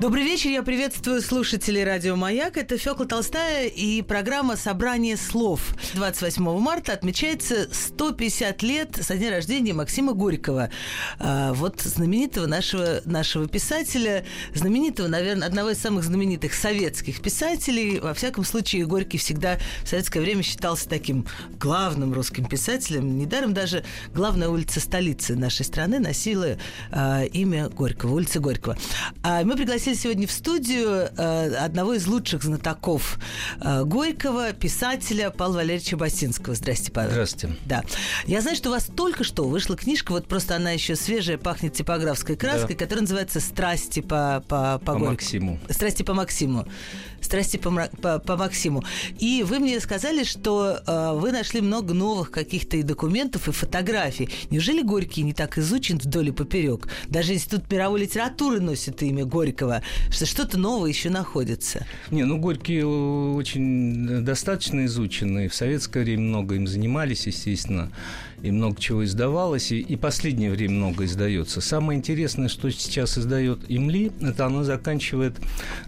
Добрый вечер, я приветствую слушателей радио «Маяк». Это Фёкла Толстая и программа «Собрание слов». 28 марта отмечается 150 лет со дня рождения Максима Горького. А, вот знаменитого нашего, нашего писателя, знаменитого, наверное, одного из самых знаменитых советских писателей. Во всяком случае, Горький всегда в советское время считался таким главным русским писателем. Недаром даже главная улица столицы нашей страны носила а, имя Горького, улица Горького. А мы пригласили пригласили сегодня в студию э, одного из лучших знатоков э, Горького, писателя Павла Валерьевича Басинского. Здрасте, Павел. Здравствуйте. Да. Я знаю, что у вас только что вышла книжка, вот просто она еще свежая, пахнет типографской краской, да. которая называется «Страсти по, по, по, по Максиму». «Страсти по Максиму» страсти по, по, по Максиму. И вы мне сказали, что э, вы нашли много новых каких-то и документов, и фотографий. Неужели Горький не так изучен вдоль и поперек? Даже Институт мировой литературы носит имя Горького, что что-то новое еще находится. Не, ну Горький очень достаточно изученный. В советское время много им занимались, естественно и много чего издавалось, и, и последнее время много издается. Самое интересное, что сейчас издает Имли, это оно заканчивает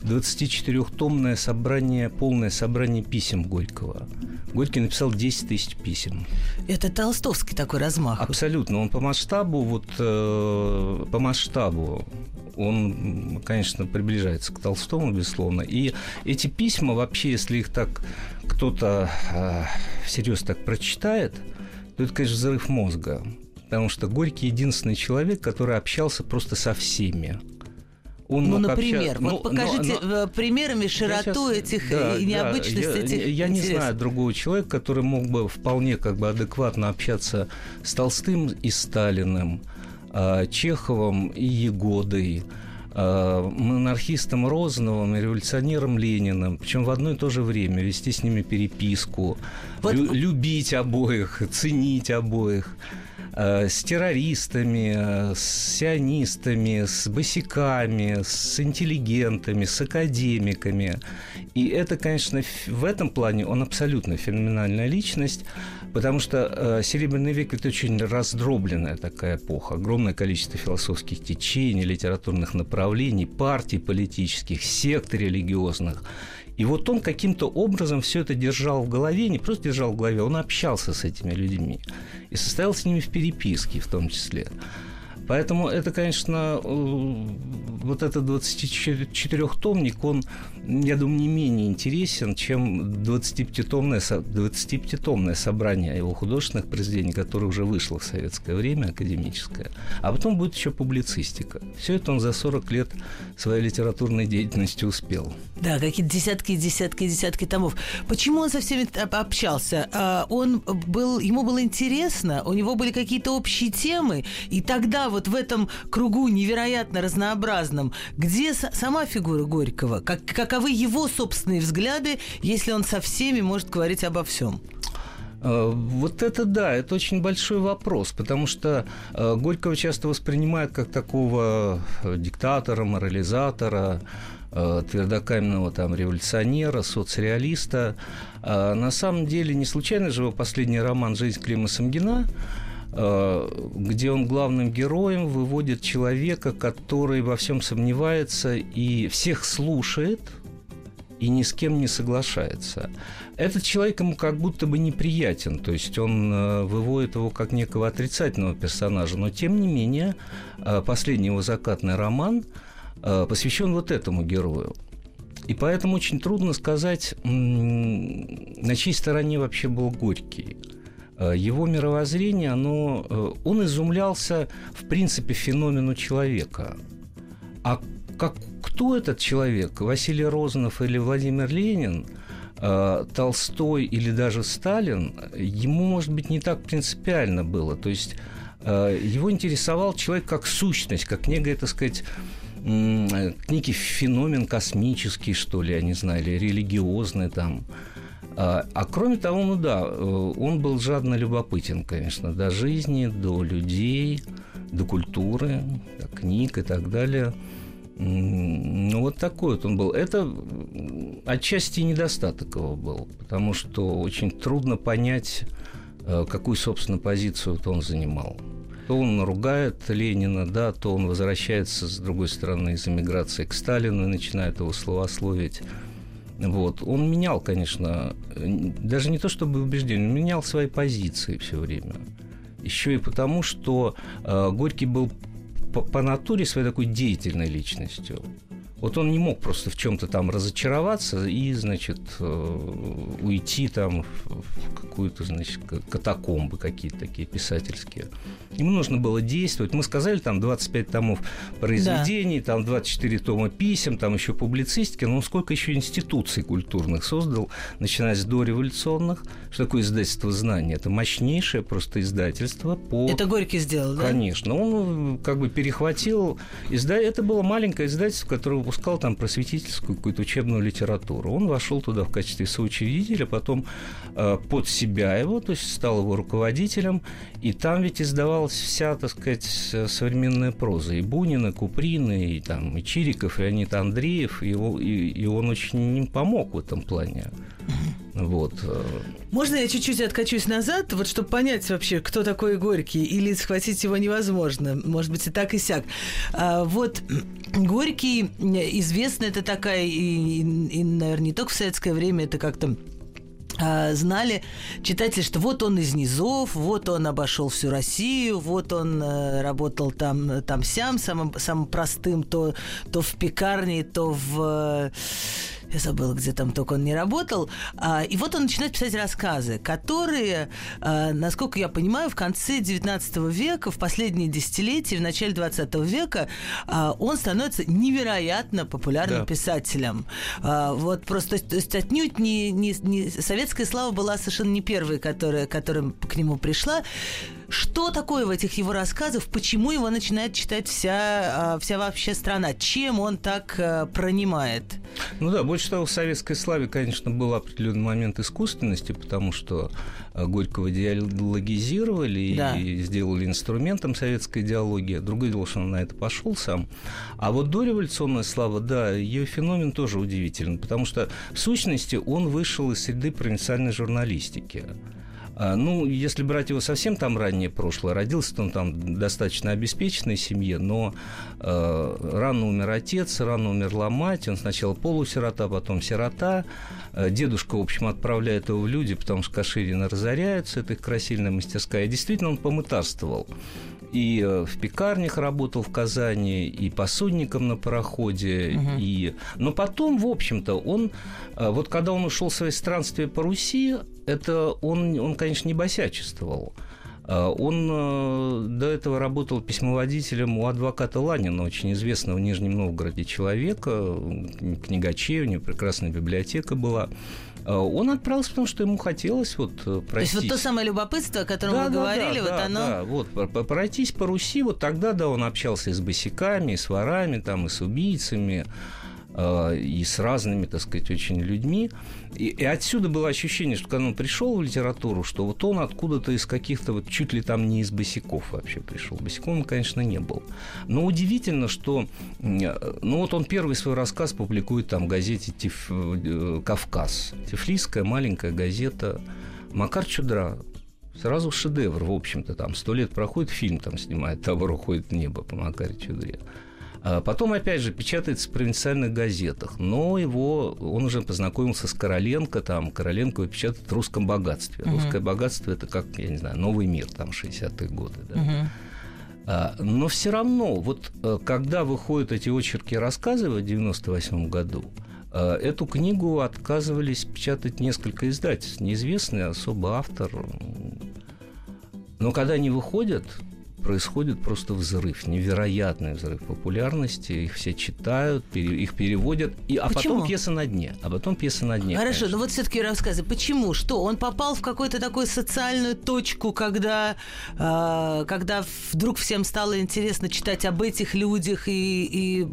24-томное собрание, полное собрание писем Горького. Горький написал 10 тысяч писем. Это толстовский такой размах. Абсолютно. Он по масштабу, вот э, по масштабу он, конечно, приближается к Толстому, безусловно. И эти письма вообще, если их так кто-то э, всерьез так прочитает, то это, конечно, взрыв мозга. Потому что Горький единственный человек, который общался просто со всеми. Он ну, например, общаться... вот ну, покажите но, но... Э, примерами широту сейчас... этих да, и необычность да, я, этих Я не знаю другого человека, который мог бы вполне как бы адекватно общаться с Толстым и Сталиным, а, Чеховым и Егодой, монархистом Розановым и революционером Лениным, причем в одно и то же время вести с ними переписку, вот... лю- любить обоих, ценить обоих с террористами, с сионистами, с босиками, с интеллигентами, с академиками. И это, конечно, в этом плане он абсолютно феноменальная личность. Потому что э, Серебряный век – это очень раздробленная такая эпоха. Огромное количество философских течений, литературных направлений, партий политических, сект религиозных. И вот он каким-то образом все это держал в голове, не просто держал в голове, он общался с этими людьми и состоял с ними в переписке в том числе. Поэтому это, конечно, э, вот этот 24-томник, он, я думаю, не менее интересен, чем 25-томное, 25-томное собрание его художественных произведений, которое уже вышло в советское время, академическое. А потом будет еще публицистика. Все это он за 40 лет своей литературной деятельности успел. Да, какие-то десятки, десятки, десятки томов. Почему он со всеми общался? А, он был, ему было интересно, у него были какие-то общие темы, и тогда вот в этом кругу невероятно разнообразном, где сама фигура Горького, как, каковы его собственные взгляды, если он со всеми может говорить обо всем? Э, вот это да, это очень большой вопрос, потому что э, Горького часто воспринимают как такого э, диктатора, морализатора, твердокаменного там революционера, соцреалиста. А на самом деле не случайно же его последний роман «Жизнь Клима Самгина» где он главным героем выводит человека, который во всем сомневается и всех слушает, и ни с кем не соглашается. Этот человек ему как будто бы неприятен, то есть он э, выводит его как некого отрицательного персонажа, но тем не менее э, последний его закатный роман посвящен вот этому герою. И поэтому очень трудно сказать, на чьей стороне вообще был Горький. Э, его мировоззрение, оно, э, он изумлялся, в принципе, феномену человека. А как, кто этот человек, Василий Розанов или Владимир Ленин, э, Толстой или даже Сталин, ему, может быть, не так принципиально было. То есть его интересовал человек как сущность, как некая, так сказать, некий феномен космический, что ли, я не знаю, или религиозный там. А, а кроме того, ну да, э, он был жадно любопытен, конечно, до жизни, до людей, до культуры, до книг и так далее. Ну, вот такой вот он был. Это отчасти недостаток его был, потому что очень трудно понять, э, какую, собственно, позицию вот он занимал. То он ругает Ленина, да, то он возвращается, с другой стороны, из эмиграции к Сталину и начинает его словословить. Вот. Он менял, конечно, даже не то чтобы убеждение, он менял свои позиции все время. Еще и потому, что э, Горький был по, по натуре своей такой деятельной личностью. Вот он не мог просто в чем-то там разочароваться и, значит, э, уйти там в какую-то, значит, катакомбы какие-то такие писательские. Ему нужно было действовать. Мы сказали, там 25 томов произведений, да. там 24 тома писем, там еще публицистики. Но сколько еще институций культурных создал, начиная с дореволюционных. Что такое издательство знаний? Это мощнейшее просто издательство по... Это Горький сделал, да? Конечно. Он как бы перехватил... Изда... Это было маленькое издательство, которое выпускал там просветительскую какую-то учебную литературу. Он вошел туда в качестве соучредителя, потом э, под себя его, то есть стал его руководителем, и там ведь издавалась вся, так сказать, современная проза. И Бунин, и Куприн, и, там, и Чириков, и Леонид Андреев, и, и, и он очень им помог в этом плане. Вот. Э. Можно я чуть-чуть откачусь назад, вот чтобы понять вообще, кто такой Горький, или схватить его невозможно, может быть, и так, и сяк. А, вот Горький, известно, это такая, и, и, наверное, не только в советское время, это как-то а, знали читатели, что вот он из низов, вот он обошел всю Россию, вот он э, работал там, там сям, самым, самым простым, то, то в пекарне, то в я забыла, где там только он не работал. А, и вот он начинает писать рассказы, которые, а, насколько я понимаю, в конце 19 века, в последние десятилетия, в начале 20 века, а, он становится невероятно популярным да. писателем. Вот просто, то есть отнюдь не, не, не советская слава была совершенно не первой, которая, которая к нему пришла. Что такое в этих его рассказах? Почему его начинает читать вся, вся вообще страна? Чем он так пронимает? Ну да, больше того, в советской славе, конечно, был определенный момент искусственности, потому что э, Горького диалогизировали да. и сделали инструментом советской идеологии. Другое дело, что он на это пошел сам. А вот дореволюционная слава, да, ее феномен тоже удивителен, потому что в сущности он вышел из среды провинциальной журналистики. А, ну, если брать его совсем там раннее прошлое, родился он там достаточно обеспеченной семье, но э, рано умер отец, рано умерла мать, он сначала полусирота, потом сирота. Э, дедушка, в общем, отправляет его в люди, потому что Каширина разоряются, это их красильная мастерская. И действительно он помытарствовал и э, в пекарнях работал в Казани, и посудником на пароходе, угу. и... но потом, в общем-то, он, э, вот когда он ушел в свои странствия по Руси, это он, он, конечно, не босячествовал. А, он э, до этого работал письмоводителем у адвоката Ланина, очень известного в Нижнем Новгороде человека, книгачей, у него прекрасная библиотека была. А, он отправился, потому что ему хотелось вот пройтись. Э, то есть вот то самое любопытство, о котором да, вы да, говорили, да, вот да, оно... Да, вот, пройтись по Руси, вот тогда, да, он общался и с босиками, и с ворами, там, и с убийцами, Э, и с разными, так сказать, очень людьми. И, и отсюда было ощущение, что когда он пришел в литературу, что вот он откуда-то из каких-то вот чуть ли там не из босиков вообще пришел. Босиком он, конечно, не был. Но удивительно, что ну вот он первый свой рассказ публикует там в газете Тиф... Э, «Кавказ». Тифлисская маленькая газета. Макар Чудра, Сразу шедевр, в общем-то, там сто лет проходит, фильм там снимает, «Табор уходит в небо» по Макаре Чудре. А потом, опять же, печатается в провинциальных газетах. Но его, он уже познакомился с Короленко, там, Короленко печатает в «Русском богатстве». Uh-huh. «Русское богатство» – это как, я не знаю, «Новый мир», там, 60-е годы, да. А, но все равно, вот э, когда выходят эти очерки и рассказы в 98 году, э, Эту книгу отказывались печатать несколько издательств, неизвестный особо автор. Но когда они выходят, происходит просто взрыв, невероятный взрыв популярности. Их все читают, пере, их переводят, и, а Почему? потом пьеса на дне. А потом пьеса на дне. Хорошо, конечно. но вот все-таки рассказы. Почему? Что? Он попал в какую-то такую социальную точку, когда, э, когда вдруг всем стало интересно читать об этих людях, и, и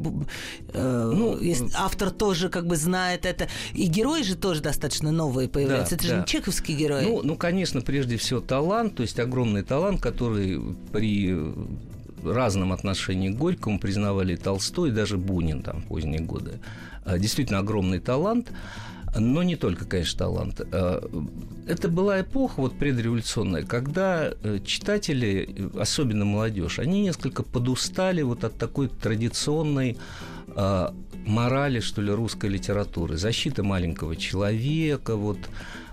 э, Ну, автор тоже как бы знает это. И герои же тоже достаточно новые появляются. Да, это же да. не чеховские герои. Ну, ну, конечно, прежде всего талант, то есть огромный талант, который при разном отношении к Горькому признавали Толстой, даже Бунин там в поздние годы. А, Действительно огромный талант, но не только, конечно, талант. А, Это была эпоха вот предреволюционная, когда э, читатели, особенно молодежь, они несколько подустали вот от такой традиционной а, морали, что ли, русской литературы. Защита маленького человека, вот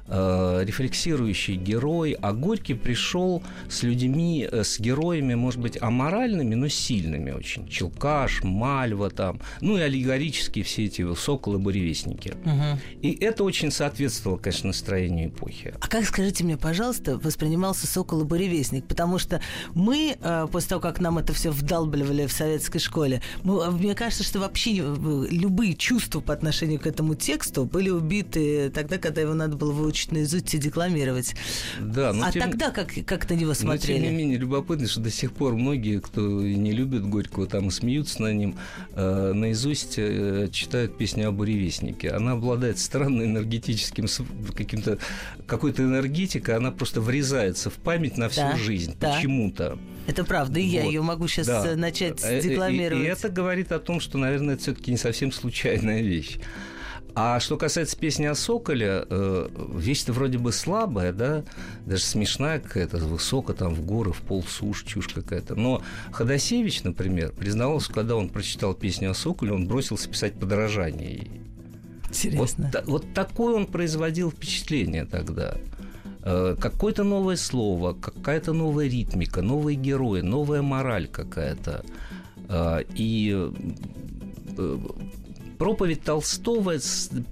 э, рефлексирующий герой, а Горький пришел с людьми, э, с героями, может быть, аморальными, но сильными очень. Челкаш, Мальва там, ну и аллегорические все эти соколы, буревестники. Мгм. И это очень соответствовало, конечно, настроению эпохи. А как, скажите мне, пожалуйста, воспринимался «Сокол и буревестник»? Потому что мы, э, после того, как нам это все вдалбливали в советской школе, мы, э, мне кажется, что вообще э, любые чувства по отношению к этому тексту были убиты тогда, когда его надо было выучить наизусть и декламировать. Да, но а тем- тогда как, как на него Но, смотрели? тем не менее, любопытно, что до сих пор многие, кто не любит Горького, там и смеются на ним, э, наизусть э, читают песню о буревестнике. Она обладает странным энергетическим каким-то какой-то энергетикой, она просто врезается в память на всю Да, жизнь да. почему-то. Это правда, и я Вот. ее могу сейчас Да. начать Э, э, и- декламировать. И, это говорит о том, что, наверное, это все-таки не совсем случайная вещь. А что касается песни о Соколе, э, вещь-то вроде бы слабая, да, даже смешная какая-то, высоко там в горы, в пол суш, чушь какая-то. Но Ходосевич, например, признавался, когда он прочитал песню о Соколе, он бросился писать подражание ей. Вот, Интересно. та- вот такое он производил впечатление тогда. Э, Какое-то новое слово, какая-то новая ритмика, новые герои, новая мораль какая-то. Э, И э, проповедь Толстого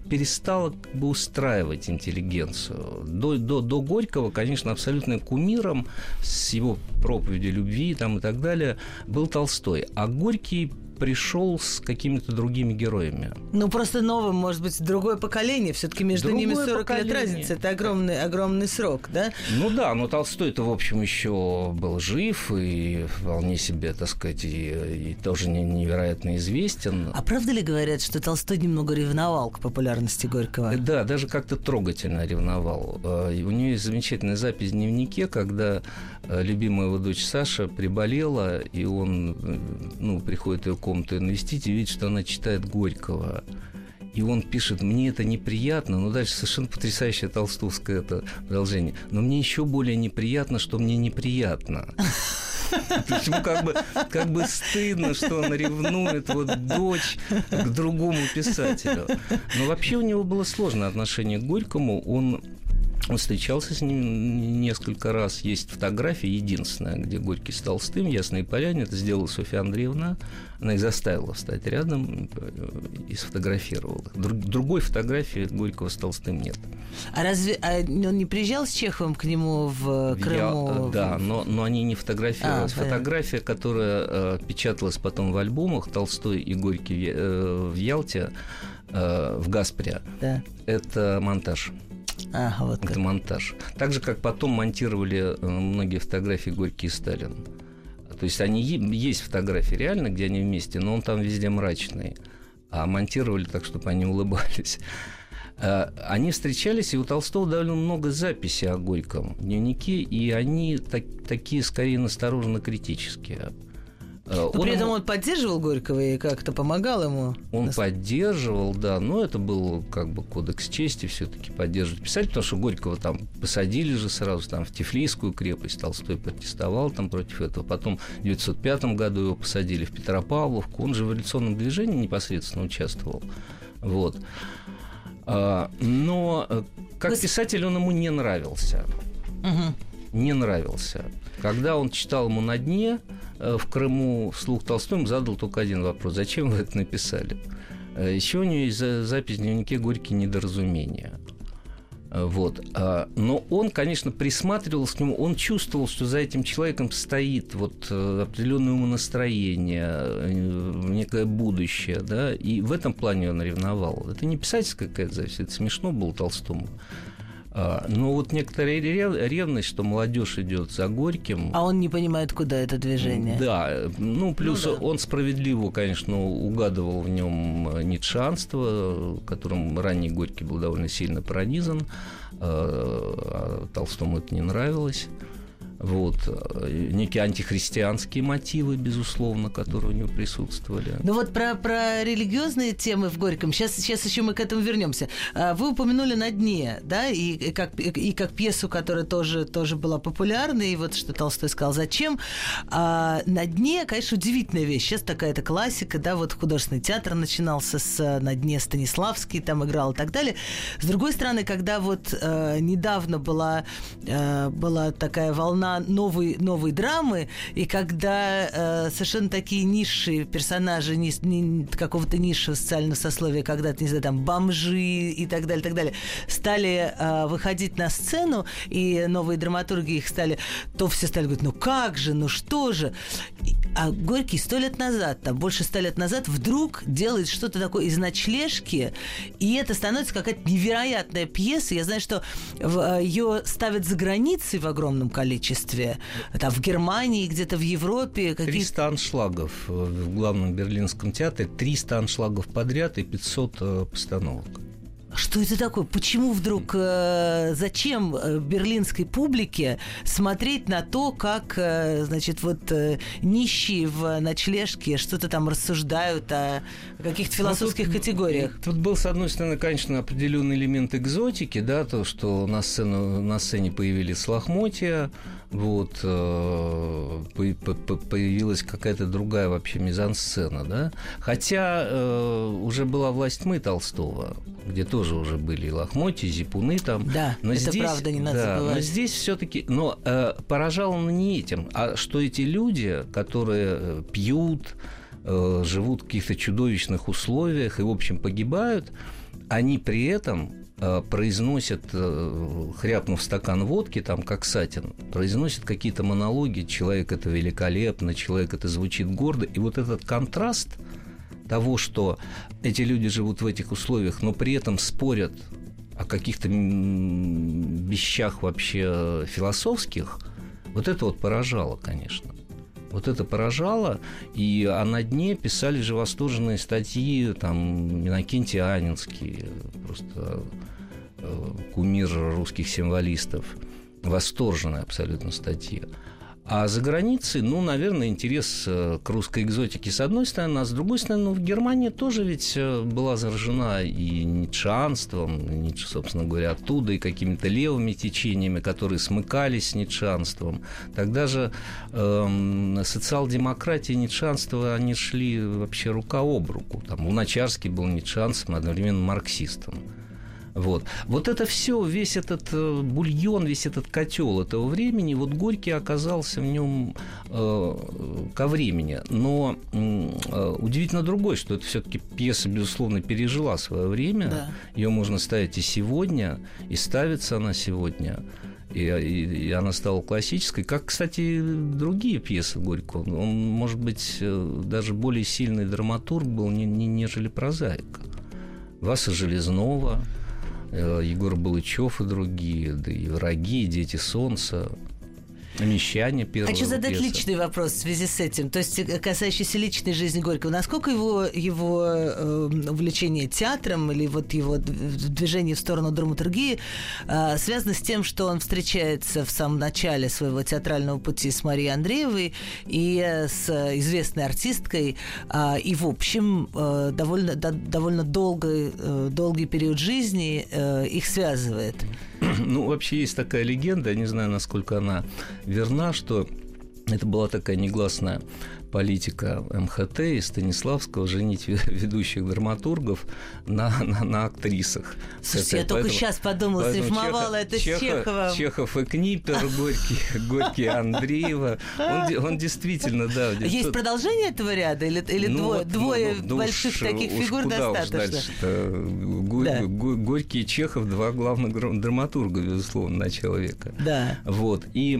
перестала как бы устраивать интеллигенцию. До, до, до Горького, конечно, абсолютно кумиром с его проповедью любви там, и так далее был Толстой. А Горький пришел с какими-то другими героями. Ну, просто новым, может быть, другое поколение. Все-таки между Другое ними 40 лет поколение. разницы. Это огромный, огромный срок, да? Ну да, но Толстой-то, в общем, еще был жив и вполне себе, так сказать, и, и тоже не- невероятно известен. А правда ли говорят, что Толстой немного ревновал к популярности Горького? Да, даже как-то трогательно ревновал. Э, У нее есть замечательная запись в дневнике, когда э, любимая его дочь Саша приболела, и он э, ну, приходит ее комнату навестить и видит, что она читает Горького. И он пишет, мне это неприятно, но дальше совершенно потрясающее толстовское это продолжение. Но мне еще более неприятно, что мне неприятно. То как бы, как бы стыдно, что он ревнует вот дочь к другому писателю. Но вообще у него было сложное отношение к Горькому. Он он встречался с ним несколько раз. Есть фотография единственная, где Горький с Толстым, Ясные поляне. Это сделала Софья Андреевна. Она их заставила встать рядом э, и сфотографировала. Друг- Другой фотографии Горького с Толстым нет. А разве а он не приезжал с Чеховым к нему в В Крыму? Я- да, но, но они не фотографировались. А, понятно. Фотография, которая э, печаталась потом в альбомах Толстой и Горький э, в Ялте, э, в Гаспре, Да. это монтаж. Ага, вот как. Это монтаж. Так же, как потом монтировали э, многие фотографии Горький и Сталин. То есть они есть фотографии реально, где они вместе, но он там везде мрачный. А монтировали так, чтобы они улыбались. Э, Они встречались, и у Толстого довольно много записей о Горьком в дневнике, и они так- такие скорее настороженно-критические. Э, Но он при этом ему- он поддерживал Горького и как-то помогал ему. он Нас- поддерживал, да, но это был как бы кодекс чести все-таки поддерживать писать, потому что Горького там посадили же сразу там в Тифлийскую крепость, Толстой протестовал там против этого, потом в 1905 году его посадили в Петропавловку, он же в революционном движении непосредственно участвовал, вот. А, но э, как писатель он ему не нравился Мгм. не нравился. Когда он читал ему на дне э, в Крыму вслух Толстой, ему задал только один вопрос. Зачем вы это написали? Э, Еще у него есть за- запись в дневнике «Горькие недоразумения». Вот. А, но он, конечно, присматривался к нему, он чувствовал, что за этим человеком стоит вот э, определенное умонастроение, э, некое будущее, да, и в этом плане он ревновал. Это не писательская какая-то зависть, это смешно было Толстому. А, но вот некоторая ревность, что молодежь идет за Горьким. А он не понимает, куда это движение. Да, ну плюс ну, да. он справедливо, конечно, угадывал в нем ницшанство, которым ранний Горький был довольно сильно пронизан. А, а Толстому это не нравилось вот, э, некие антихристианские мотивы, безусловно, которые у него присутствовали. Ну вот про, про религиозные темы в Горьком, сейчас, сейчас еще мы к этому вернемся. А, вы упомянули «На дне», да, и, и, как, и как пьесу, которая тоже, тоже была популярной, и вот что Толстой сказал, зачем. А, «На дне», конечно, удивительная вещь. Сейчас такая-то классика, да, вот художественный театр начинался с «На дне» Станиславский там играл и так далее. С другой стороны, когда вот э, недавно была, э, была такая волна новые, новые драмы, и когда э, совершенно такие низшие персонажи ни, ни, какого-то низшего социального сословия, когда-то, не знаю, там, бомжи и так далее, так далее, стали э, выходить на сцену, и новые драматурги их стали, то все стали говорить, ну как же, ну что же. А Горький сто лет назад, там больше ста лет назад, вдруг делает что-то такое из ночлежки, и это становится какая-то невероятная пьеса. Я знаю, что э, ее ставят за границей в огромном количестве количестве. Там в Германии, где-то в Европе. Какие... 300 аншлагов в главном берлинском театре, 300 аншлагов подряд и 500 э, постановок. Что это такое? Почему вдруг, э, зачем э, берлинской публике смотреть на то, как, э, значит, вот э, нищие в ночлежке что-то там рассуждают о каких-то ну, философских тут, категориях? Тут был, с одной стороны, конечно, определенный элемент экзотики, да, то, что на, сцену, на сцене появились лохмотья, вот, э, появилась какая-то другая вообще мизансцена, да. Хотя э, уже была власть мы Толстого, где тоже уже были и лохмотья, зипуны там. Да, но это здесь, правда, не надо да, забывать. Но здесь все-таки, но э, поражало не этим, а что эти люди, которые э, пьют, э, живут в каких-то чудовищных условиях и, в общем, погибают, они при этом Э, произносят, э, хряпнув стакан водки, там, как Сатин, произносят какие-то монологи, человек это великолепно, человек это звучит гордо, и вот этот контраст того, что эти люди живут в этих условиях, но при этом спорят о каких-то вещах вообще философских, вот это вот поражало, конечно. Вот это поражало, и а на дне писали же восторженные статьи, там, Иннокентий Анинский, просто кумир русских символистов. Восторженная абсолютно статья. А за границей, ну, наверное, интерес э, к русской экзотике с одной стороны, а с другой стороны, ну, в Германии тоже ведь э, была заражена и ницшанством, Ницше, собственно говоря, оттуда, и какими-то левыми течениями, которые смыкались с ницшанством. Тогда же э, социал-демократия и ницшанство, они шли вообще рука об руку. Там Луначарский был ницшанцем, одновременно марксистом. Вот. вот это все, весь этот э, бульон, весь этот котел этого времени, вот Горький оказался в нем э, ко времени. Но э, удивительно другое, что это все-таки пьеса, безусловно, пережила свое время. Да. Ее можно ставить и сегодня, и ставится она сегодня. И, и, и она стала классической, как, кстати, другие пьесы Горького. Он, может быть, э, даже более сильный драматург был, не, не, нежели прозаика. Васа Железнова, Егор Балычев и другие, да и враги, и дети солнца. Мещане первого Хочу задать пьеса. личный вопрос в связи с этим, то есть э, касающийся личной жизни Горького. Насколько его, его э, увлечение театром или вот его движение в сторону драматургии э, связано с тем, что он встречается в самом начале своего театрального пути с Марией Андреевой и э, с известной артисткой, э, и в общем э, довольно, да, довольно долгий, э, долгий период жизни э, их связывает? Ну, вообще есть такая легенда, я не знаю, насколько она верна, что это была такая негласная политика МХТ и Станиславского женить ведущих драматургов на, на, на актрисах. Слушайте, я только сейчас подумала, срифмовала это с Чеховым. Чехов и Книпер, Горький, Горький Андреева. Он, он действительно, да. Есть тут... продолжение этого ряда или, или ну, двое, вот, двое ну, больших уж, таких фигур достаточно? Уж да. Горький и Чехов два главных драматурга, безусловно, начала века. Да. Вот. И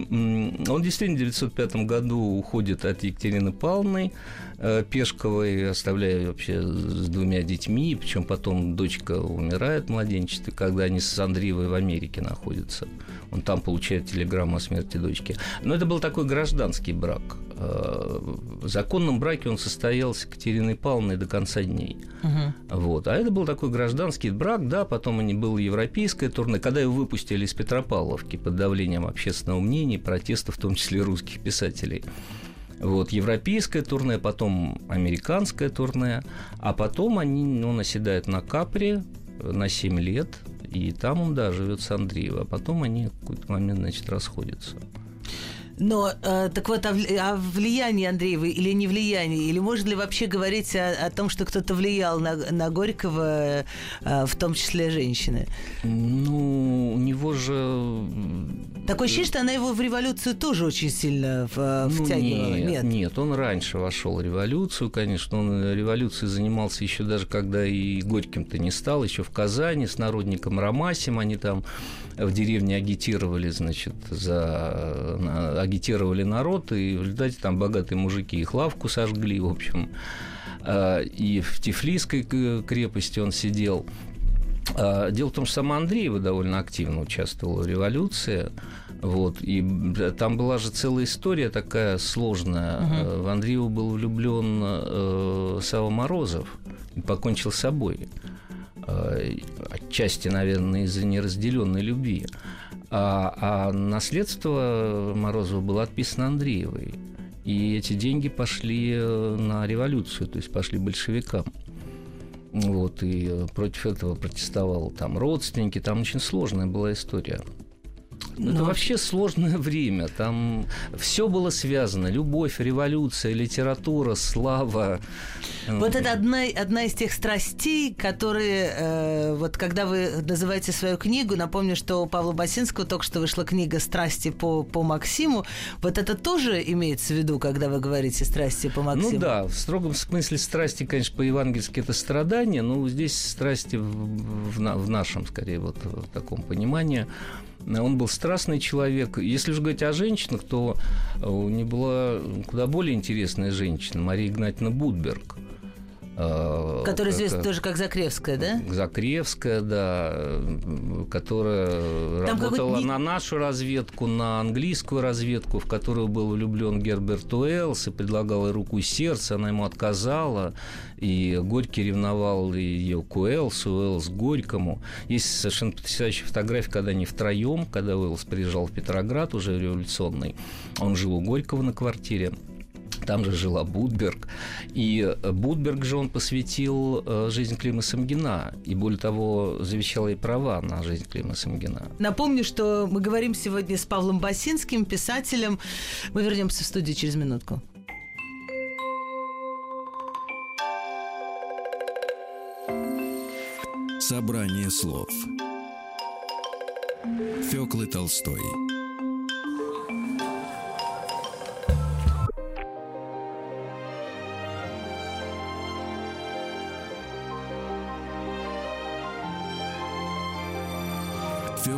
он действительно в 1905 году уходит от Екатерины Павловны э, Пешковой, оставляя вообще с двумя детьми, причем потом дочка умирает в младенчестве, когда они с Андреевой в Америке находятся. Он там получает телеграмму о смерти дочки. Но это был такой гражданский брак. Э, в законном браке он состоял с Екатериной Павловной до конца дней. Угу. Вот. А это был такой гражданский брак, да, потом они было европейское турне. Когда его выпустили из Петропавловки под давлением общественного мнения, протеста, в том числе русских писателей. Вот, европейское турне, потом американское турне, а потом они, он оседает на Капре на 7 лет, и там он, да, живет с Андреевой, а потом они в какой-то момент, значит, расходятся. Но э, так вот, о, о влиянии Андреева или не влиянии? Или можно ли вообще говорить о, о том, что кто-то влиял на, на Горького, э, в том числе женщины? Ну, у него же... Такое ощущение, что она его в революцию тоже очень сильно в, ну, втягивала. Нет, нет, нет, он раньше вошел в революцию, конечно. Он революцией занимался еще даже когда и Горьким-то не стал, еще в Казани с народником Ромасем. Они там в деревне агитировали, значит, за агитировали народ, и в результате там богатые мужики их лавку сожгли, в общем. А, и в Тифлисской крепости он сидел. А, дело в том, что сама Андреева довольно активно участвовала в революции. Вот, и там была же целая история такая сложная. Угу. В Андреева был влюблен э, Сава Морозов и покончил с собой. Э, отчасти, наверное, из-за неразделенной любви. А, а наследство Морозова было отписано Андреевой. И эти деньги пошли э, на революцию, то есть пошли большевикам. Вот, и против этого протестовал там родственники, там очень сложная была история. Но... Это вообще сложное время. Там все было связано. Любовь, революция, литература, слава. Вот это одна, одна из тех страстей, которые, э, вот когда вы называете свою книгу, напомню, что у Павла Басинского только что вышла книга «Страсти по, по Максиму». Вот это тоже имеется в виду, когда вы говорите «Страсти по Максиму»? Ну да, в строгом смысле страсти, конечно, по-евангельски это страдание, но здесь страсти в, в, в нашем, скорее, вот в таком понимании. Он был страстный человек. Если же говорить о женщинах, то у него была куда более интересная женщина, Мария Игнатьевна Будберг. А, которая известна тоже как Закревская, да? Закревская, да, которая Там работала на нашу разведку, на английскую разведку, в которую был влюблен Герберт Уэллс и предлагал ей руку и сердце, она ему отказала, и Горький ревновал ее к Уэллсу, Уэллс к Горькому. Есть совершенно потрясающая фотография, когда они втроем, когда Уэллс приезжал в Петроград уже революционный, он жил у Горького на квартире, там же жила Будберг. И Будберг же он посвятил э, жизнь Клима Самгина. И более того, завещал ей права на жизнь Клима Самгина. Напомню, что мы говорим сегодня с Павлом Басинским, писателем. Мы вернемся в студию через минутку. Собрание слов Фёклы Толстой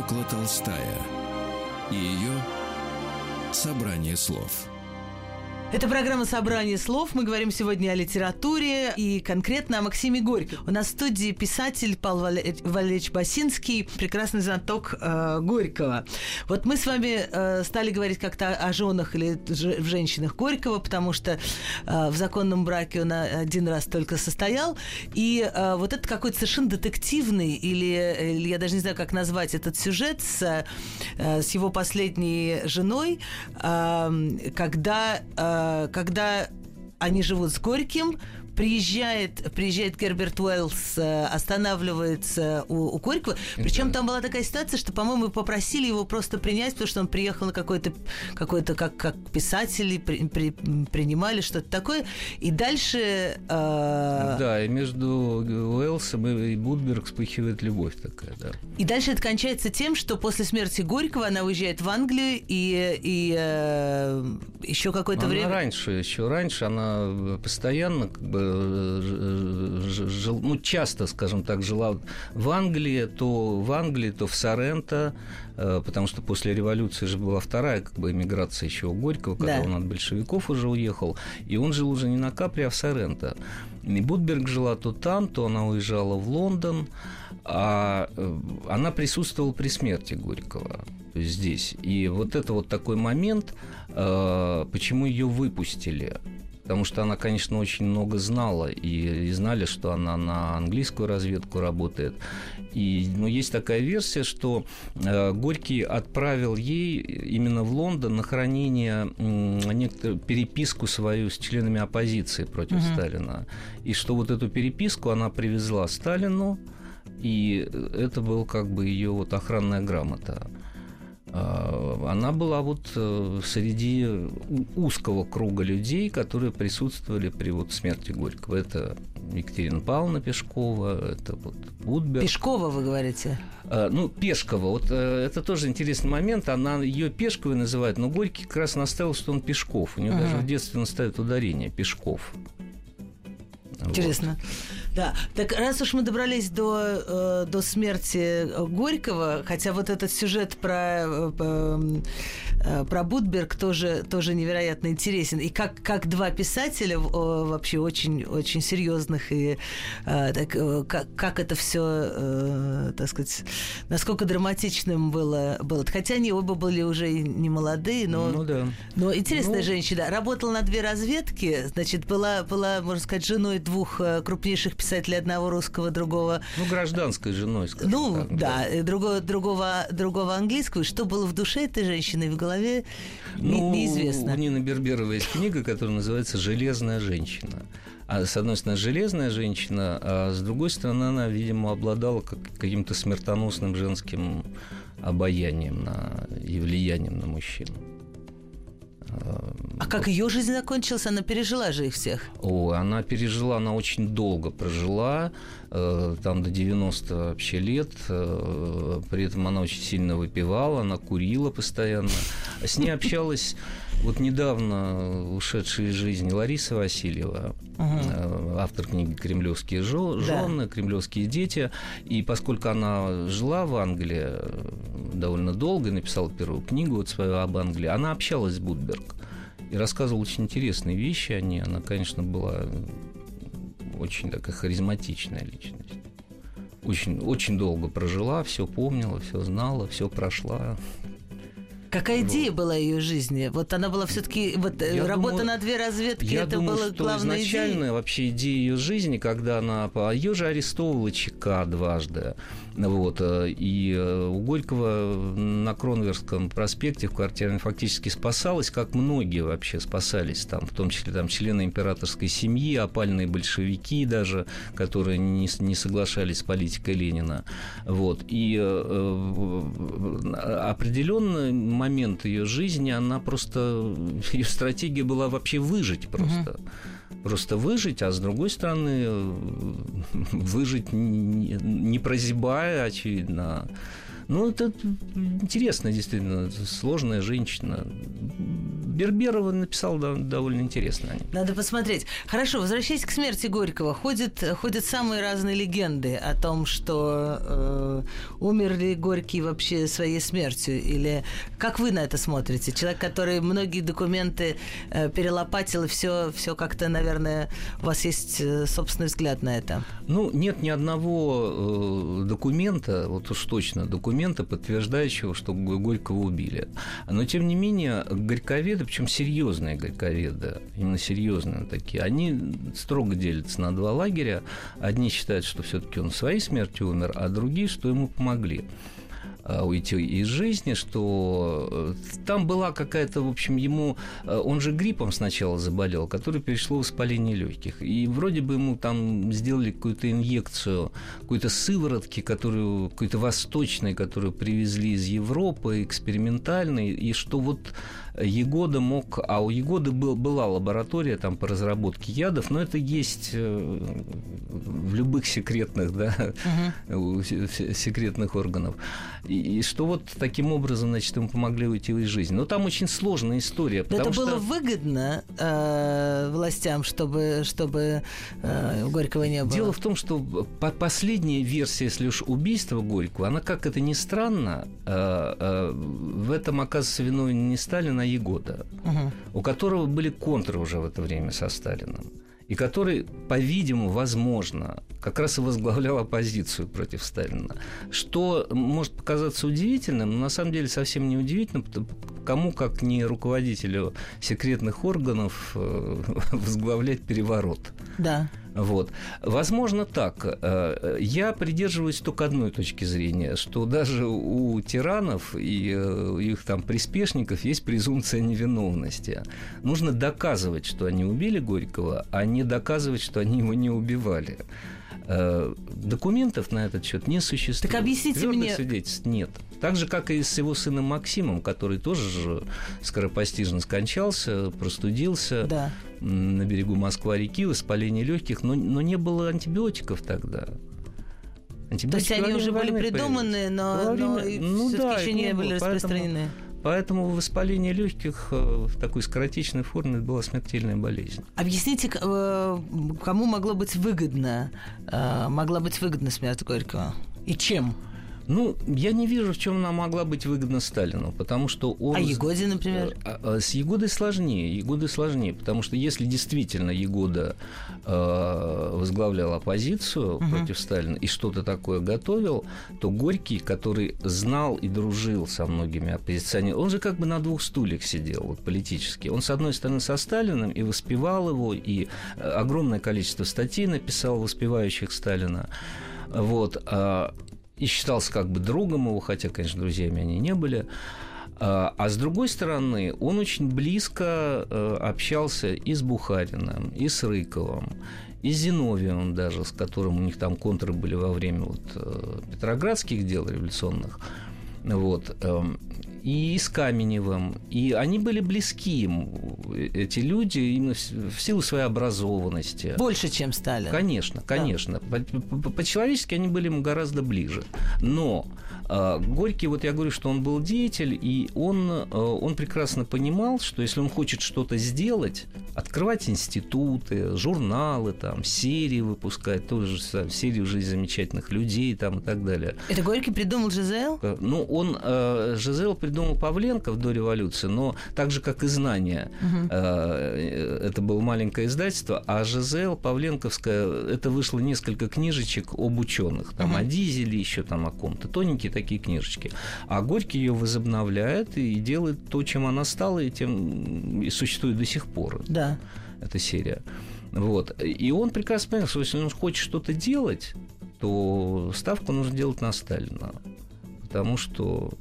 Фёкла Толстая и ее «Собрание слов». Это программа «Собрание слов». Мы говорим сегодня о литературе и конкретно о Максиме Горьком. У нас в студии писатель Павел Валерьевич Басинский, прекрасный знаток э, Горького. Вот мы с вами э, стали говорить как-то о женах или в женщинах Горького, потому что э, в законном браке он один раз только состоял. И э, вот это какой-то совершенно детективный, или, или я даже не знаю, как назвать этот сюжет с, э, с его последней женой, э, когда... Э, когда они живут с Горьким, приезжает, приезжает Герберт Уэллс, э, останавливается у, у Горького. Причем да. там была такая ситуация, что, по-моему, попросили его просто принять, потому что он приехал на какой-то, какой-то как, как писатель, при, при, принимали что-то такое. И дальше... Э... Да, и между Уэллсом и Будберг вспыхивает любовь такая, да. И дальше это кончается тем, что после смерти Горького она уезжает в Англию и, и э, еще какое-то время... раньше, еще раньше она постоянно как бы жил, ну, часто, скажем так, жила в Англии, то в Англии, то в Соренто, э, потому что после революции же была вторая как бы эмиграция еще у Горького, когда да. он от большевиков уже уехал, и он жил уже не на Капре, а в Соренто. И Будберг жила то там, то она уезжала в Лондон, а э, она присутствовала при смерти Горького здесь. И вот это вот такой момент, э, почему ее выпустили. Потому что она, конечно, очень много знала, и, и знали, что она на английскую разведку работает. И ну, есть такая версия, что э, Горький отправил ей именно в Лондон на хранение э, некоторую переписку свою с членами оппозиции против угу. Сталина. И что вот эту переписку она привезла Сталину, и это был как бы ее вот охранная грамота. А, она была вот э, среди узкого круга людей, которые присутствовали при вот смерти Горького. Это Екатерина Павловна Пешкова, это вот Будберг. Пешкова, вы говорите? А, ну, Пешкова. Вот э, это тоже интересный момент. Она ее Пешковой называет, но Горький как раз наставил, что он Пешков. У нее uh-huh. даже в детстве наставит ударение Пешков. Интересно. Вот. Да, так раз уж мы добрались до, э, до смерти Горького, хотя вот этот сюжет про, э, э, про Будберг тоже, тоже невероятно интересен. И как, как два писателя вообще очень, очень серьезных, и так, как, как это все, так сказать, насколько драматичным было, было. Хотя они оба были уже не молодые, но, ну, да. но интересная ну... женщина. Работала на две разведки, значит, была, была, можно сказать, женой двух крупнейших писателей писателя одного русского, другого... Ну, гражданской женой, скажем Ну, так, да, да. Другого, другого, другого английского. Что было в душе этой женщины в голове, ну, неизвестно. У Нины Берберовой есть книга, которая называется «Железная женщина». А с одной стороны, железная женщина, а с другой стороны, она, видимо, обладала каким-то смертоносным женским обаянием на, и влиянием на мужчину. А как ее жизнь закончилась? Она пережила же их всех. О, она пережила, она очень долго прожила, э, там до 90 вообще лет. Э, при этом она очень сильно выпивала, она курила постоянно. С ней общалась вот недавно ушедшая из жизни Лариса Васильева, угу. автор книги «Кремлевские жены», да. «Кремлевские дети». И поскольку она жила в Англии довольно долго и написала первую книгу вот свою об Англии, она общалась с Будберг и рассказывала очень интересные вещи о ней. Она, конечно, была очень такая харизматичная личность. Очень, очень долго прожила, все помнила, все знала, все прошла. Какая вот. идея была ее жизни? Вот она была все-таки вот э, работа думаю, на две разведки. Я это думаю, было что главной изначально идеей? вообще идея ее жизни, когда она ее же арестовывала ЧК дважды. Вот. Э, и э, у Горького на Кронверском проспекте в квартире она фактически спасалась, как многие вообще спасались, там, в том числе там, члены императорской семьи, опальные большевики даже, которые не, не соглашались с политикой Ленина. Вот. И э, определенный момент ее жизни, она просто... Ее стратегия была вообще выжить просто. Угу просто выжить, а с другой стороны выжить не, не прозябая, очевидно, ну, это интересно, действительно, сложная женщина. Берберова написал да, довольно интересно. Надо посмотреть. Хорошо, возвращаясь к смерти Горького, ходят, ходят самые разные легенды о том, что э, умер ли Горький вообще своей смертью, или как вы на это смотрите? Человек, который многие документы э, перелопатил, и все, все как-то, наверное, у вас есть э, собственный взгляд на это. Ну, нет ни одного э, документа, вот уж точно, документа, документа, подтверждающего, что Горького убили. Но, тем не менее, горьковеды, причем серьезные горьковеды, именно серьезные такие, они строго делятся на два лагеря. Одни считают, что все-таки он своей смертью умер, а другие, что ему помогли. Э, уйти из жизни, что э, там была какая-то, в общем, ему, э, он же гриппом сначала заболел, который перешло в воспаление легких. И вроде бы ему там сделали какую-то инъекцию, какой-то сыворотки, которую, какой-то восточной, которую привезли из Европы, экспериментальной, и что вот Егода мог, а у Егоды был, была лаборатория там по разработке ядов, но это есть э, в любых секретных, да, угу. секретных органов. И, и что вот таким образом, значит, ему помогли уйти из жизни. Но там очень сложная история. Это что... было выгодно э, властям, чтобы, чтобы э, Горького не было? Дело в том, что по последняя версия, если уж убийства Горького, она, как это ни странно, э, э, в этом, оказывается, виной не Сталин, а Егода, угу. у которого были контры уже в это время со Сталином и который, по-видимому, возможно, как раз и возглавлял оппозицию против Сталина. Что может показаться удивительным, но на самом деле совсем не удивительно, кому, как не руководителю секретных органов, э, возглавлять переворот. Да. Вот. Возможно, так. Э, я придерживаюсь только одной точки зрения, что даже у тиранов и э, их там приспешников есть презумпция невиновности. Нужно доказывать, что они убили Горького, а не доказывать, что они его не убивали. Э, документов на этот счет не существует. Так объясните Твердых мне... свидетельств нет. Так же, как и с его сыном Максимом, который тоже же скоропостижно скончался, простудился да. на берегу Москва-реки, воспаление легких, но, но не было антибиотиков тогда. Антибиотики То есть они уже были придуманы, но, но ну, да, еще не были распространены. Поэтому Поэтому воспаление легких э, в такой скоротечной форме была смертельная болезнь. Объясните, э, кому могло быть выгодно, э, могла быть выгодна смерть Горького? И чем? Ну, я не вижу, в чем она могла быть выгодна Сталину, потому что он... А Егоде, например? А, а, с Егодой сложнее, Егодой сложнее, потому что если действительно Егода э, возглавлял оппозицию угу. против Сталина и что-то такое готовил, то Горький, который знал и дружил со многими оппозиционерами, он же как бы на двух стульях сидел вот, политически. Он, с одной стороны, со Сталиным и воспевал его, и э, огромное количество статей написал, воспевающих Сталина. Вот. А, и считался как бы другом его, хотя, конечно, друзьями они не были. А, а с другой стороны, он очень близко э, общался и с Бухариным, и с Рыковым, и с Зиновьевым даже, с которым у них там контры были во время вот, э, петроградских дел революционных. Вот. Эм, и с Каменевым. И они были близки ему, эти люди, именно в силу своей образованности. Больше, чем Сталин. Конечно, конечно. Да. По-человечески они были ему гораздо ближе. Но э, Горький, вот я говорю, что он был деятель, и он, э, он прекрасно понимал, что если он хочет что-то сделать, открывать институты, журналы, там, серии выпускать, тоже серию жизни замечательных людей там, и так далее. Это Горький придумал Жизел? Э, ну, он, э, Жизел придумал Павленков до революции, но так же, как и «Знания». Угу. Это было маленькое издательство, а ЖЗЛ Павленковская, это вышло несколько книжечек об ученых, там угу. о дизеле, еще там о ком-то, тоненькие такие книжечки. А Горький ее возобновляет и делает то, чем она стала, и тем и существует до сих пор. Да. Эта серия. Вот. И он прекрасно понял, что если он хочет что-то делать, то ставку нужно делать на Сталина. Потому что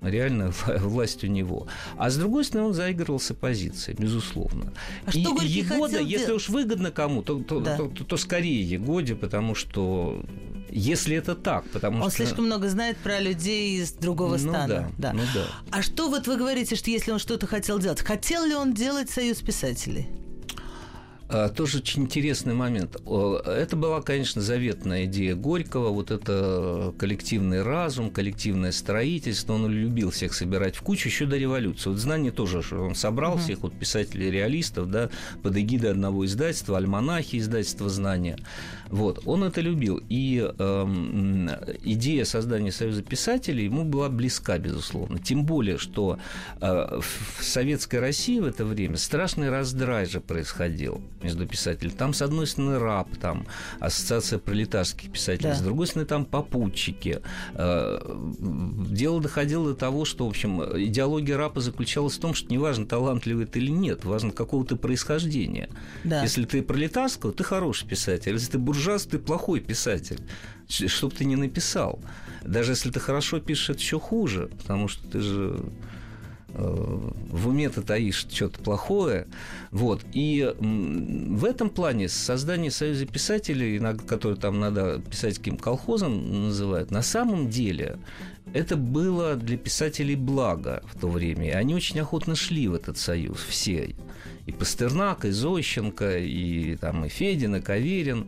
реально власть у него. А с другой стороны, он заигрывал с оппозицией, безусловно. А и что Егода, если делать? уж выгодно кому, то, то, да. то, то, то скорее Егоде, потому что если это так, потому он что... слишком много знает про людей из другого ну, стана. Да, да. Ну да. А что вот вы говорите, что если он что-то хотел делать, хотел ли он делать союз писателей? А, тоже очень интересный момент. Это была, конечно, заветная идея Горького, вот это коллективный разум, коллективное строительство. Он любил всех собирать в кучу еще до революции. Вот знание тоже, что он собрал uh-huh. всех вот писателей-реалистов, да, под эгидой одного издательства, альманахи издательства «Знания». Вот, он это любил. И эм, идея создания Союза писателей ему была близка, безусловно. Тем более, что э, в Советской России в это время страшный раздрай же происходил между писателями. Там, с одной стороны, РАП, там, Ассоциация пролетарских писателей, да. с другой стороны, там попутчики. Э, дело доходило до того, что, в общем, идеология РАПа заключалась в том, что неважно, талантливый ты или нет, важно, какого ты происхождения. Да. Если ты пролетарского, ты хороший писатель. Если ты буржуаз, ты плохой писатель. Что бы ты ни написал. Даже если ты хорошо пишешь, это еще хуже, потому что ты же в уме ты таишь что-то плохое. Вот. И в этом плане создание Союза писателей, который там надо писательским колхозом называют, на самом деле это было для писателей благо в то время. И они очень охотно шли в этот союз, все. И Пастернак, и Зощенко, и, там, и Федин, и Каверин,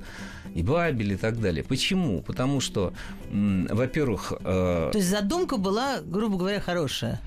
и Бабель, и так далее. Почему? Потому что, во-первых... Э... То есть задумка была, грубо говоря, хорошая.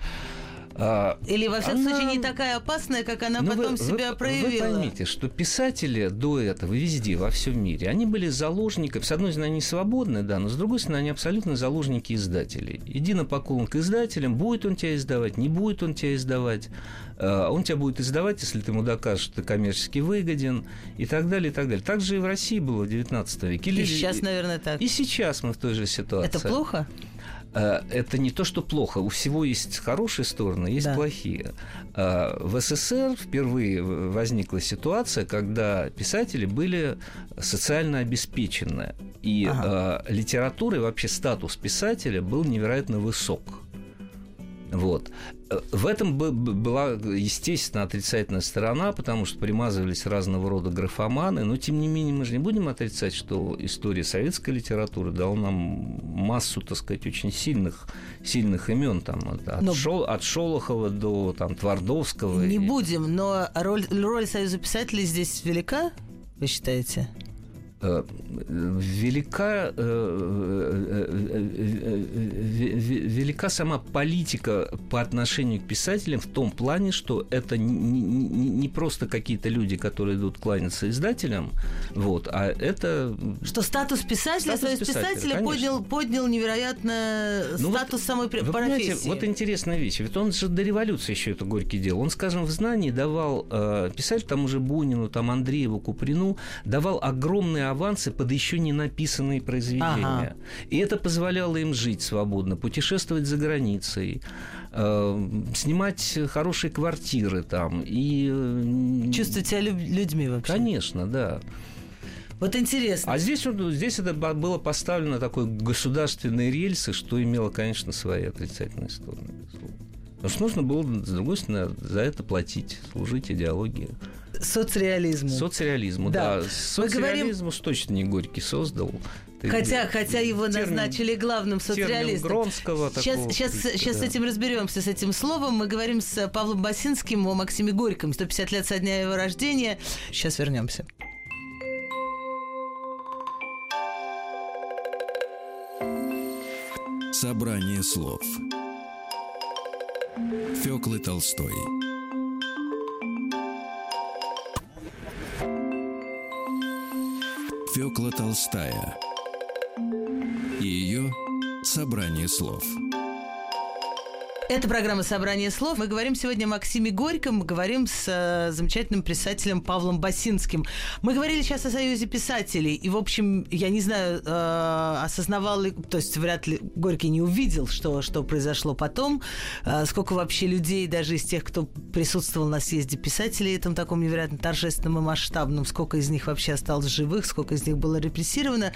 А, Или, во всяком она... случае, не такая опасная, как она ну, потом вы, себя вы, проявила. Вы поймите, что писатели до этого везде, во всем мире, они были заложниками. С одной стороны, они свободны, да, но с другой стороны, они абсолютно заложники издателей. Иди на поклон к издателям, будет он тебя издавать, не будет он тебя издавать. А, он тебя будет издавать, если ты ему докажешь, что ты коммерчески выгоден, и так далее, и так далее. Так же и в России было в XIX веке. И сейчас, наверное, так. И сейчас мы в той же ситуации. Это плохо? Э, это не то, что плохо. У всего есть хорошие стороны, есть да. плохие. Э, в СССР впервые возникла ситуация, когда писатели были социально обеспечены. И ага. Э, литература и вообще статус писателя был невероятно высок. Вот. В этом была, естественно, отрицательная сторона, потому что примазывались разного рода графоманы, но, тем не менее, мы же не будем отрицать, что история советской литературы дала нам массу, так сказать, очень сильных, сильных имен, там, от, но... Шол, от Шолохова до там, Твардовского. Не и... будем, но роль, роль Союза писателей здесь велика, вы считаете? Э, велика, э, э, велика сама политика по отношению к писателям в том плане, что это не просто какие-то люди, которые идут кланяться издателям, вот, а это... Что статус писателя, статус писателя, писателя поднял, поднял невероятно ну статус вот, самой вы профессии. вот интересная вещь, ведь он же до революции еще это горький дело. Он, скажем, в знании давал писатель тому же Бунину, там Андрееву, Куприну, давал огромные авансы под еще не написанные произведения. Ага. И это позволяло им жить свободно, путешествовать за границей, э, снимать хорошие квартиры там и... Э, Чувствовать себя людьми вообще. Конечно, да. Вот интересно. А здесь, здесь это было поставлено такой государственные рельсы, что имело, конечно, свои отрицательные стороны. Потому что нужно было, с другой стороны, за это платить, служить идеологии. Соцреализму. Соцреализму, да. да. Соцреализм говорим... точно не Горький создал. хотя, хотя его термин, назначили главным соцреалистом. Гронского сейчас, такого, сейчас, сейчас да. с этим разберемся, с этим словом. Мы говорим с Павлом Басинским о Максиме Горьком. 150 лет со дня его рождения. Сейчас вернемся. Собрание слов Фёклы Толстой Фёкла Толстая и ее собрание слов – это программа «Собрание слов». Мы говорим сегодня о Максиме Горьком, мы говорим с э, замечательным писателем Павлом Басинским. Мы говорили сейчас о Союзе писателей, и, в общем, я не знаю, э, осознавал ли, то есть вряд ли Горький не увидел, что, что произошло потом, э, сколько вообще людей, даже из тех, кто присутствовал на съезде писателей, этом таком невероятно торжественном и масштабном, сколько из них вообще осталось живых, сколько из них было репрессировано,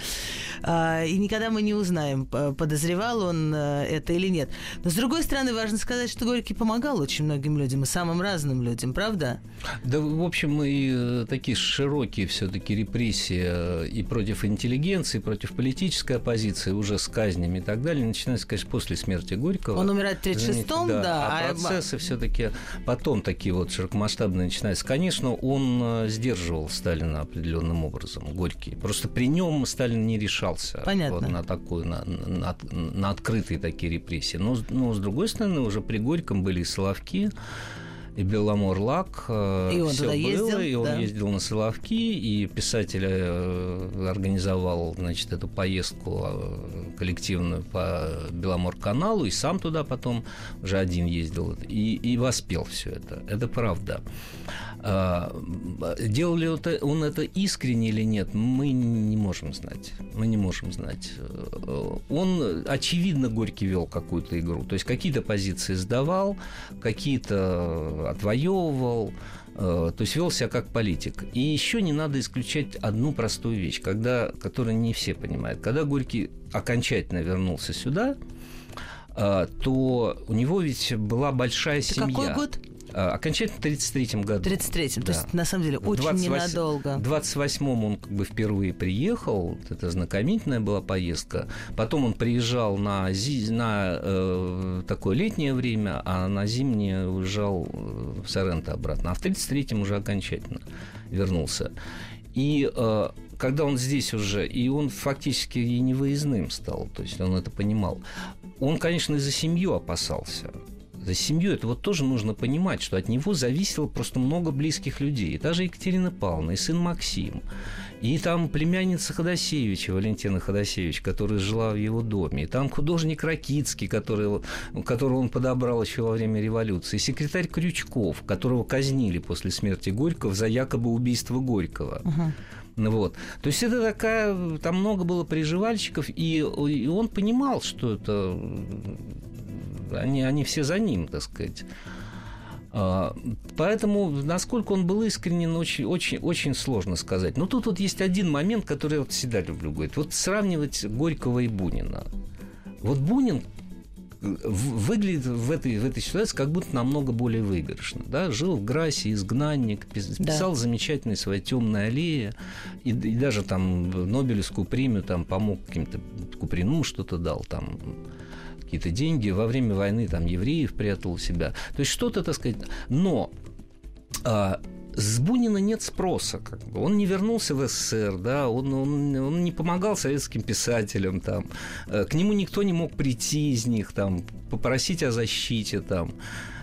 э, и никогда мы не узнаем, подозревал он э, это или нет. Но, с другой стороны, важно сказать, что Горький помогал очень многим людям и самым разным людям, правда? Да, в общем, и э, такие широкие все-таки репрессии э, и против интеллигенции, и против политической оппозиции, уже с казнями и так далее, начинается, конечно, после смерти Горького. Он умирает в 36-м, да. да. А, а процессы все-таки потом такие вот широкомасштабные начинаются. Конечно, он э, сдерживал Сталина определенным образом, Горький. Просто при нем Сталин не решался Понятно. Вот на такую, на, на, на открытые такие репрессии. Но, но с другой стороны, стороны, уже при Горьком были и Соловки, и Беломор-Лак. И он все туда было, ездил, и он да. ездил на Соловки, и писатель э, организовал, значит, эту поездку э, коллективную по Беломор-каналу, и сам туда потом уже один ездил, и, и воспел все это. Это правда. А, Делал ли он это искренне или нет, мы не можем знать. Мы не можем знать. Э, Он, очевидно, Горький вел какую-то игру. То есть какие-то позиции сдавал, какие-то отвоевывал. э, То есть вел себя как политик. И еще не надо исключать одну простую вещь, когда, которую не все понимают. Когда Горький окончательно вернулся сюда, э, то у него ведь была большая Это семья. какой год? А, Окончательно в 1933 году. 33-м. То Да. есть, на самом деле, очень 28 ненадолго. В 28-м он как бы впервые приехал, вот это знакомительная была поездка. Потом он приезжал на, на э, такое летнее время, а на зимнее уезжал э, в Соренто обратно. А в 33-м уже окончательно вернулся. И э, когда он здесь уже, и он фактически и не выездным стал, то есть он это понимал, он, конечно, и за семью опасался. За семью это вот тоже нужно понимать, что от него зависело просто много близких людей. И даже Екатерина Павловна, и сын Максим, и там племянница Ходосевича, Валентина Ходосевич, которая жила в его доме, и там художник Ракицкий, который, которого он подобрал еще во время революции, и секретарь Крючков, которого казнили после смерти Горького за якобы убийство Горького. Ну Вот. То есть это такая, там много было приживальщиков, и, и он понимал, что это они, они все за ним, так сказать. А, Поэтому, насколько он был искренен, очень, очень, очень сложно сказать. Но тут вот есть один момент, который я вот всегда люблю говорить. Вот сравнивать Горького и Бунина. Вот Бунин в- выглядит в этой, в этой ситуации как будто намного более выигрышно. Да? Жил в Грасе, изгнанник, пис- Да. писал замечательные свои темные аллеи, и, и даже там Нобелевскую премию там помог каким-то Куприну что-то дал там какие-то деньги. Во время войны там евреев прятал у себя. То есть что-то, так сказать. Но а, с Бунина нет спроса. Как бы. Он не вернулся в СССР, да, он, он, он не помогал советским писателям. Там. Э, К нему никто не мог прийти из них, там, попросить о защите. Там.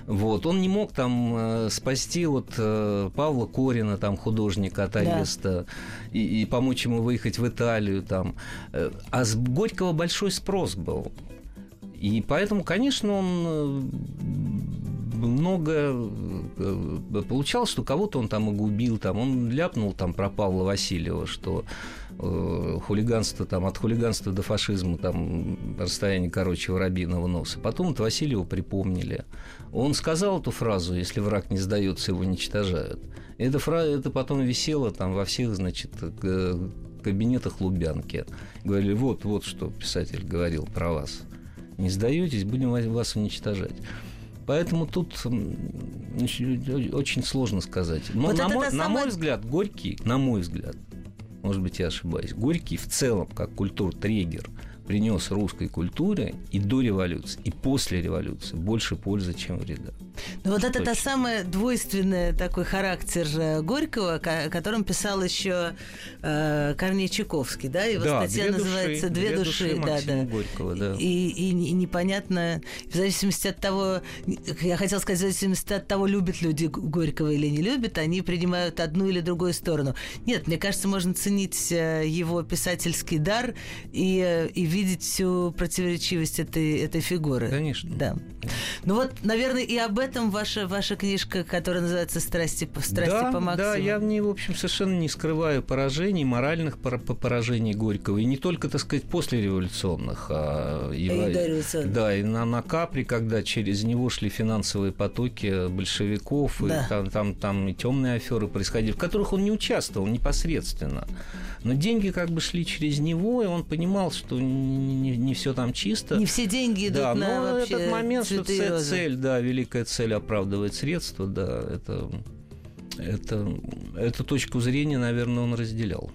Вот. Он не мог там э, спасти вот э, Павла Корина, там, художника от Да. ареста, и, и помочь ему выехать в Италию. Там. А с Горького большой спрос был. И поэтому, конечно, он э, много э, получал, что кого-то он там и губил, там он ляпнул там про Павла Васильева, что э, хулиганство там от хулиганства до фашизма там расстояние короче воробьиного носа. Потом это Васильева припомнили. Он сказал эту фразу: "Если враг не сдается, его уничтожают". Эта фраза это потом висело там во всех, значит, кабинетах Лубянки. Говорили: вот, вот что писатель говорил про вас. Не сдаетесь, будем вас уничтожать. Поэтому тут очень сложно сказать. Но Вот на, мой, та на самая- мой взгляд, Горький, на мой взгляд, может быть, я ошибаюсь, Горький в целом, как культур-триггер, принес русской культуре и до революции, и после революции больше пользы, чем вреда. Ну вот это та самая двойственная такой характер Горького, ко- о котором писал еще э, Корней Чуковский, да? Его да, статья две называется души, «Две, души», да, Максима да. Горького, да. И, и- и непонятно, в зависимости от того, я хотела сказать, в зависимости от того, любят люди Горького или не любят, они принимают одну или другую сторону. Нет, мне кажется, можно ценить э, его писательский дар и, и видеть всю противоречивость этой, этой фигуры. Конечно. Да. Ну вот, наверное, и об этом ваша, ваша книжка, которая называется «Страсти, по- страсти да, по максимуму». Да, я в ней, в общем, совершенно не скрываю поражений, моральных пора- по- поражений Горького. И не только, так сказать, послереволюционных. А и, И во- дореволюционных. да, и на, на Капри, когда через него шли финансовые потоки большевиков, Да. и там, там, там и темные аферы происходили, в которых он не участвовал непосредственно. Но деньги как бы шли через него, и он понимал, что не, все там чисто. Не все деньги идут Да, на но вообще этот момент, что цель, цель, да, великая цель оправдывает средства, да, это, это, эту точку зрения, наверное, он разделял.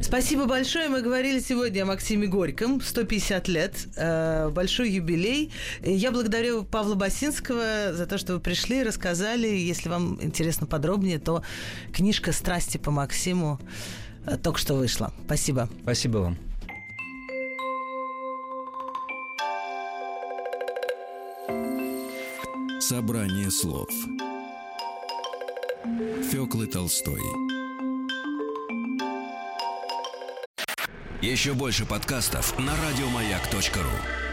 Спасибо большое. Мы говорили сегодня о Максиме Горьком. 150 лет. э, Большой юбилей. Я благодарю Павла Басинского за то, что вы пришли и рассказали. Если вам интересно подробнее, то книжка «Страсти по Максиму» э, только что вышла. Спасибо. Спасибо вам. Собрание слов. Фёклы Толстой. Еще больше подкастов на радиомаяк.ру.